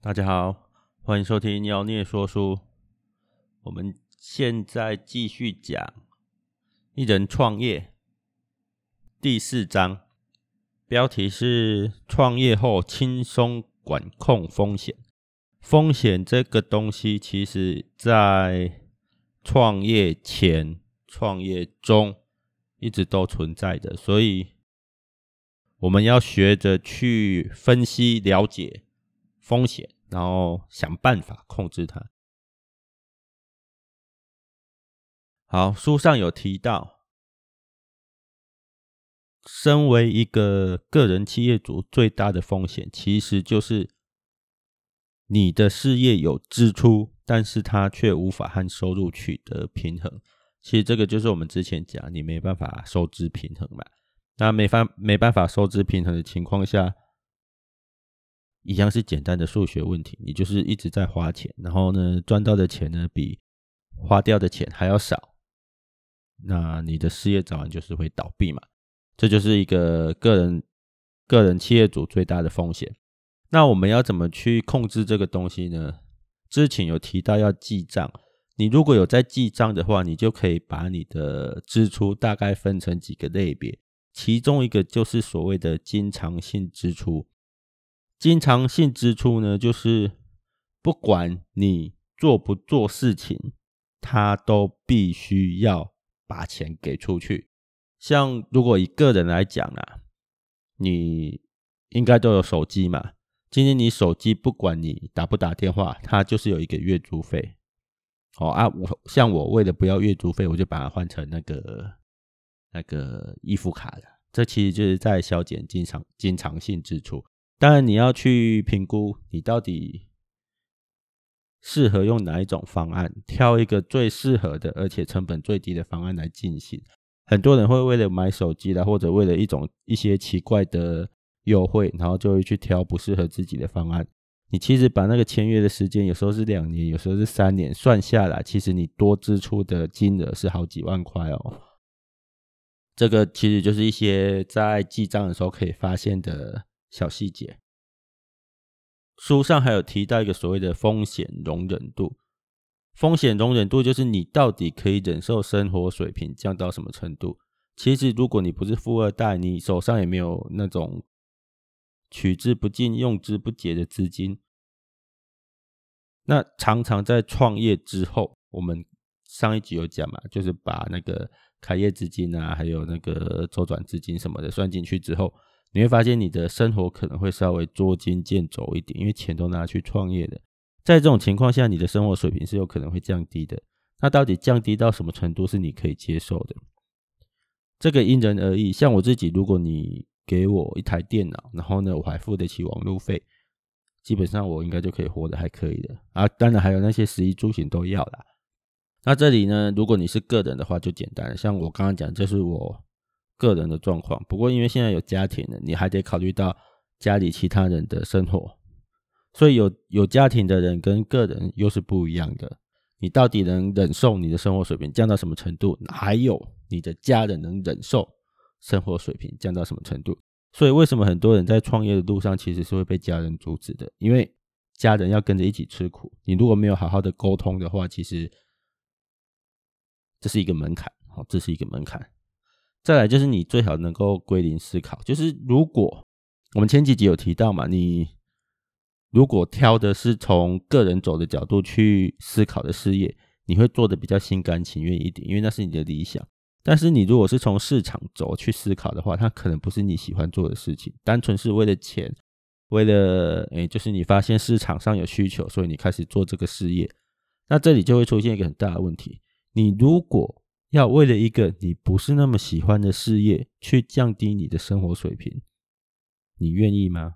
大家好，欢迎收听妖孽说书。我们现在继续讲一人创业第四章，标题是“创业后轻松管控风险”。风险这个东西，其实在创业前、创业中一直都存在的，所以我们要学着去分析、了解风险。然后想办法控制它。好，书上有提到，身为一个个人企业主，最大的风险其实就是你的事业有支出，但是它却无法和收入取得平衡。其实这个就是我们之前讲，你没办法收支平衡嘛。那没法没办法收支平衡的情况下。一样是简单的数学问题，你就是一直在花钱，然后呢，赚到的钱呢比花掉的钱还要少，那你的事业早晚就是会倒闭嘛，这就是一个个人个人企业主最大的风险。那我们要怎么去控制这个东西呢？之前有提到要记账，你如果有在记账的话，你就可以把你的支出大概分成几个类别，其中一个就是所谓的经常性支出。经常性支出呢，就是不管你做不做事情，他都必须要把钱给出去。像如果一个人来讲啊，你应该都有手机嘛。今天你手机不管你打不打电话，它就是有一个月租费。哦啊，我像我为了不要月租费，我就把它换成那个那个预付卡了。这其实就是在削减经常经常性支出。当然，你要去评估你到底适合用哪一种方案，挑一个最适合的，而且成本最低的方案来进行。很多人会为了买手机啦，或者为了一种一些奇怪的优惠，然后就会去挑不适合自己的方案。你其实把那个签约的时间，有时候是两年，有时候是三年，算下来，其实你多支出的金额是好几万块哦。这个其实就是一些在记账的时候可以发现的。小细节，书上还有提到一个所谓的风险容忍度。风险容忍度就是你到底可以忍受生活水平降到什么程度。其实，如果你不是富二代，你手上也没有那种取之不尽、用之不竭的资金，那常常在创业之后，我们上一集有讲嘛，就是把那个开业资金啊，还有那个周转资金什么的算进去之后。你会发现你的生活可能会稍微捉襟见肘一点，因为钱都拿去创业了。在这种情况下，你的生活水平是有可能会降低的。那到底降低到什么程度是你可以接受的？这个因人而异。像我自己，如果你给我一台电脑，然后呢，我还付得起网路费，基本上我应该就可以活得还可以的。啊，当然还有那些食衣住行都要啦。那这里呢，如果你是个人的话，就简单了。像我刚刚讲，这是我。个人的状况，不过因为现在有家庭了，你还得考虑到家里其他人的生活，所以有有家庭的人跟个人又是不一样的。你到底能忍受你的生活水平降到什么程度？还有你的家人能忍受生活水平降到什么程度？所以为什么很多人在创业的路上其实是会被家人阻止的？因为家人要跟着一起吃苦，你如果没有好好的沟通的话，其实这是一个门槛，好，这是一个门槛。再来就是你最好能够归零思考，就是如果我们前几集有提到嘛，你如果挑的是从个人走的角度去思考的事业，你会做的比较心甘情愿一点，因为那是你的理想。但是你如果是从市场走去思考的话，它可能不是你喜欢做的事情，单纯是为了钱，为了诶、就是你发现市场上有需求，所以你开始做这个事业，那这里就会出现一个很大的问题，你如果要为了一个你不是那么喜欢的事业去降低你的生活水平，你愿意吗？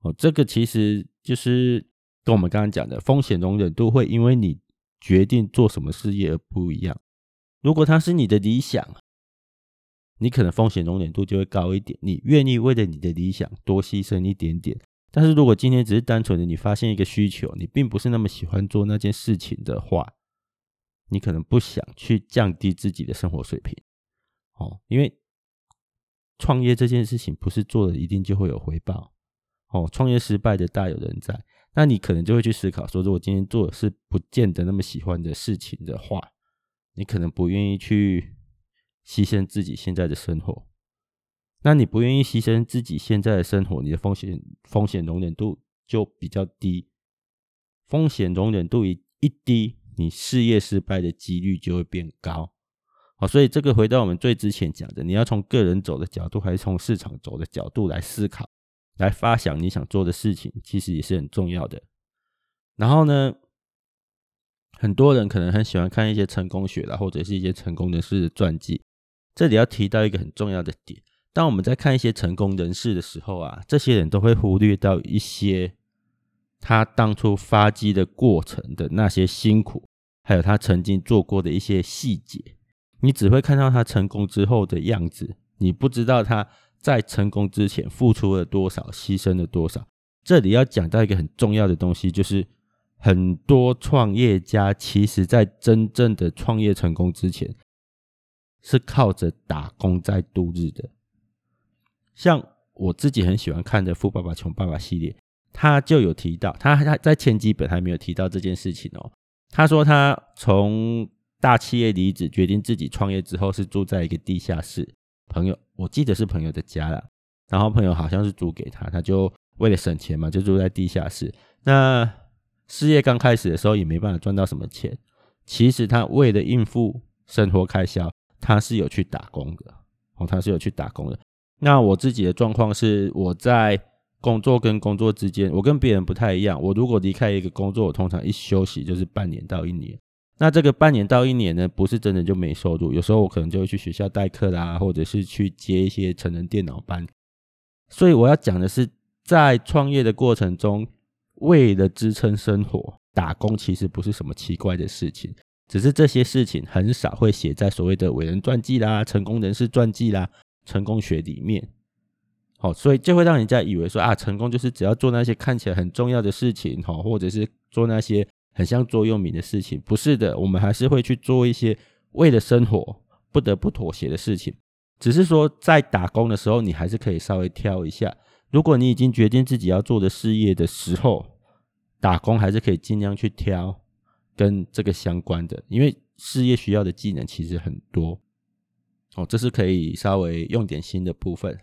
哦，这个其实就是跟我们刚刚讲的风险容忍度会因为你决定做什么事业而不一样。如果它是你的理想，你可能风险容忍度就会高一点，你愿意为了你的理想多牺牲一点点。但是如果今天只是单纯的你发现一个需求，你并不是那么喜欢做那件事情的话，你可能不想去降低自己的生活水平，哦，因为创业这件事情不是做了一定就会有回报，哦，创业失败的大有人在。那你可能就会去思考说，如果今天做的是不见得那么喜欢的事情的话，你可能不愿意去牺牲自己现在的生活。那你不愿意牺牲自己现在的生活，你的风险风险容忍度就比较低。风险容忍度一一低，你事业失败的几率就会变高。好，所以这个回到我们最之前讲的，你要从个人走的角度，还是从市场走的角度来思考。来发想你想做的事情，其实也是很重要的。然后呢，很多人可能很喜欢看一些成功学啦，或者是一些成功人士的传记。这里要提到一个很重要的点：当我们在看一些成功人士的时候啊，这些人都会忽略到一些他当初发迹的过程的那些辛苦，还有他曾经做过的一些细节。你只会看到他成功之后的样子，你不知道他。在成功之前付出了多少，牺牲了多少？这里要讲到一个很重要的东西，就是很多创业家其实在真正的创业成功之前，是靠着打工在度日的。像我自己很喜欢看的《富爸爸穷爸爸》系列，他就有提到，他他在前几本还没有提到这件事情哦。他说他从大企业离职，决定自己创业之后，是住在一个地下室。朋友，我记得是朋友的家啦，然后朋友好像是租给他，他就为了省钱嘛，就住在地下室。那事业刚开始的时候也没办法赚到什么钱，其实他为了应付生活开销，他是有去打工的哦，他是有去打工的。那我自己的状况是，我在工作跟工作之间，我跟别人不太一样。我如果离开一个工作，我通常一休息就是半年到一年。那这个半年到一年呢，不是真的就没收入，有时候我可能就会去学校代课啦，或者是去接一些成人电脑班。所以我要讲的是，在创业的过程中，为了支撑生活，打工其实不是什么奇怪的事情，只是这些事情很少会写在所谓的伟人传记啦、成功人士传记啦、成功学里面。好，所以就会让人家以为说啊，成功就是只要做那些看起来很重要的事情，哈，或者是做那些。很像座右铭的事情，不是的，我们还是会去做一些为了生活不得不妥协的事情。只是说，在打工的时候，你还是可以稍微挑一下。如果你已经决定自己要做的事业的时候，打工还是可以尽量去挑跟这个相关的，因为事业需要的技能其实很多。哦，这是可以稍微用点心的部分。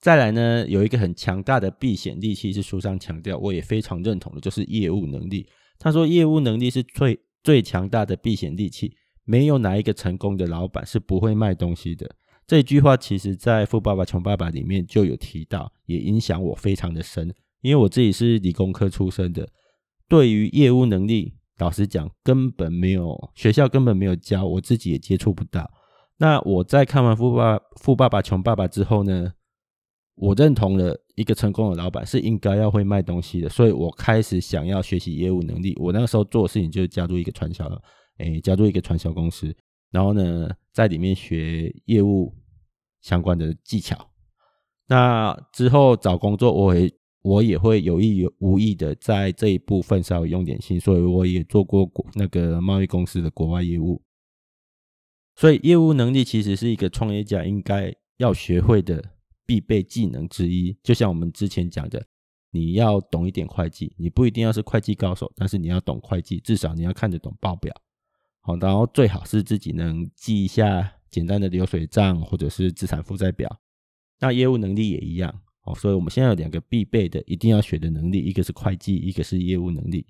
再来呢，有一个很强大的避险利器是书上强调，我也非常认同的，就是业务能力。他说：“业务能力是最最强大的避险利器，没有哪一个成功的老板是不会卖东西的。”这句话其实在《富爸爸穷爸爸》里面就有提到，也影响我非常的深。因为我自己是理工科出身的，对于业务能力，老实讲，根本没有学校根本没有教，我自己也接触不到。那我在看完《富爸富爸爸穷爸爸》之后呢，我认同了一个成功的老板是应该要会卖东西的，所以我开始想要学习业务能力。我那个时候做的事情就是加入一个传销，诶，加入一个传销公司，然后呢，在里面学业务相关的技巧。那之后找工作，我也我也会有意无意的在这一部分稍微用点心，所以我也做过那个贸易公司的国外业务。所以业务能力其实是一个创业家应该要学会的。必备技能之一，就像我们之前讲的，你要懂一点会计，你不一定要是会计高手，但是你要懂会计，至少你要看得懂报表，好，然后最好是自己能记一下简单的流水账或者是资产负债表。那业务能力也一样，哦，所以我们现在有两个必备的，一定要学的能力，一个是会计，一个是业务能力。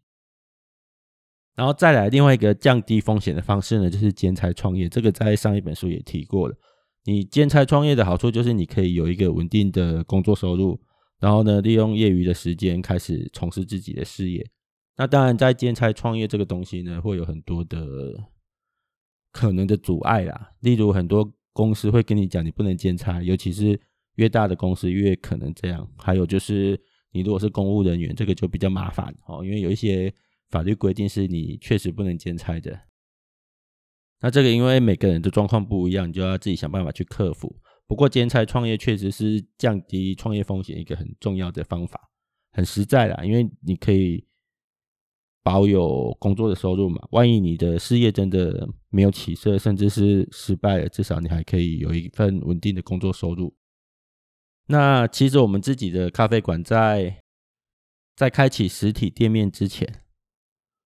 然后再来另外一个降低风险的方式呢，就是兼差创业，这个在上一本书也提过了。你兼差创业的好处就是你可以有一个稳定的工作收入，然后呢，利用业余的时间开始从事自己的事业。那当然，在兼差创业这个东西呢，会有很多的可能的阻碍啦。例如，很多公司会跟你讲你不能兼差，尤其是越大的公司越可能这样。还有就是，你如果是公务人员，这个就比较麻烦哦，因为有一些法律规定是你确实不能兼差的。那这个因为每个人的状况不一样，你就要自己想办法去克服。不过兼差创业确实是降低创业风险一个很重要的方法，很实在啦，因为你可以保有工作的收入嘛。万一你的事业真的没有起色，甚至是失败了，至少你还可以有一份稳定的工作收入。那其实我们自己的咖啡馆在在开启实体店面之前，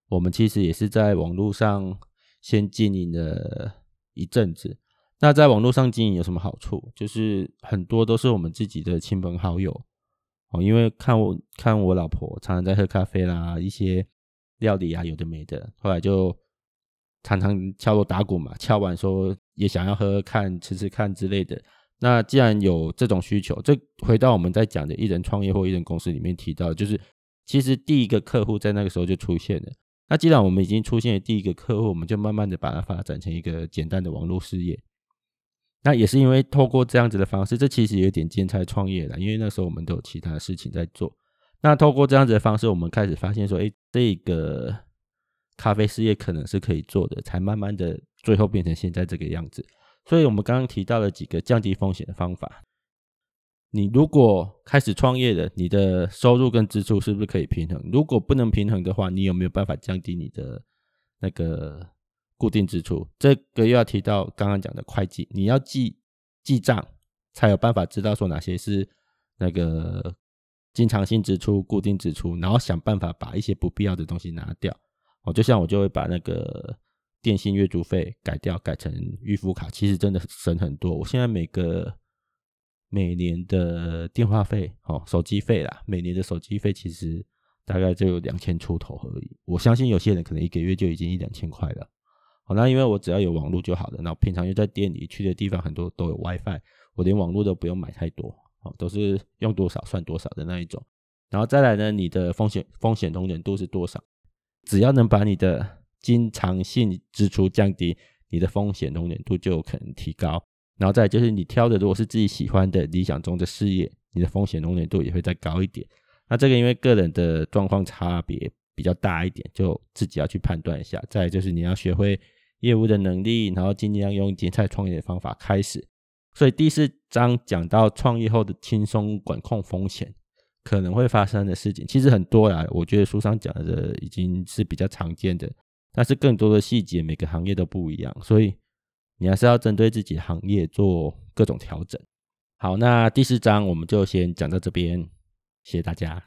我们其实也是在网络上先经营了一阵子。那在网络上经营有什么好处？就是很多都是我们自己的亲朋好友哦，因为看我看我老婆常常在喝咖啡啦，一些料理啊有的没的，后来就常常敲锣打鼓嘛，敲完说也想要喝喝看、吃吃看之类的。那既然有这种需求，这回到我们在讲的一人创业或一人公司里面提到，就是其实第一个客户在那个时候就出现了。那既然我们已经出现了第一个客户，我们就慢慢的把它发展成一个简单的网络事业。那也是因为透过这样子的方式，这其实有点兼差创业了，因为那时候我们都有其他事情在做。那透过这样子的方式，我们开始发现说，哎，这个咖啡事业可能是可以做的，才慢慢的最后变成现在这个样子。所以我们刚刚提到了几个降低风险的方法。你如果开始创业了，你的收入跟支出是不是可以平衡？如果不能平衡的话，你有没有办法降低你的那个？固定支出，这个又要提到刚刚讲的会计，你要记记账，才有办法知道说哪些是那个经常性支出、固定支出，然后想办法把一些不必要的东西拿掉。哦，就像我就会把那个电信月租费改掉，改成预付卡，其实真的省很多。我现在每个每年的电话费，哦，手机费啦，每年的手机费其实大概就有两千出头而已。我相信有些人可能一个月就已经一两千块了。好，那因为我只要有网络就好了。然后平常又在店里去的地方很多都有 WiFi，我连网络都不用买太多，哦，都是用多少算多少的那一种。然后再来呢，你的风险风险容忍度是多少？只要能把你的经常性支出降低，你的风险容忍度就有可能提高。然后再就是你挑的如果是自己喜欢的理想中的事业，你的风险容忍度也会再高一点。那这个因为个人的状况差别比较大一点，就自己要去判断一下。再就是你要学会。业务的能力，然后尽量用兼差创业的方法开始。所以第四章讲到创业后的轻松管控风险可能会发生的事情，其实很多啦。我觉得书上讲的已经是比较常见的，但是更多的细节每个行业都不一样，所以你还是要针对自己行业做各种调整。好，那第四章我们就先讲到这边，谢谢大家。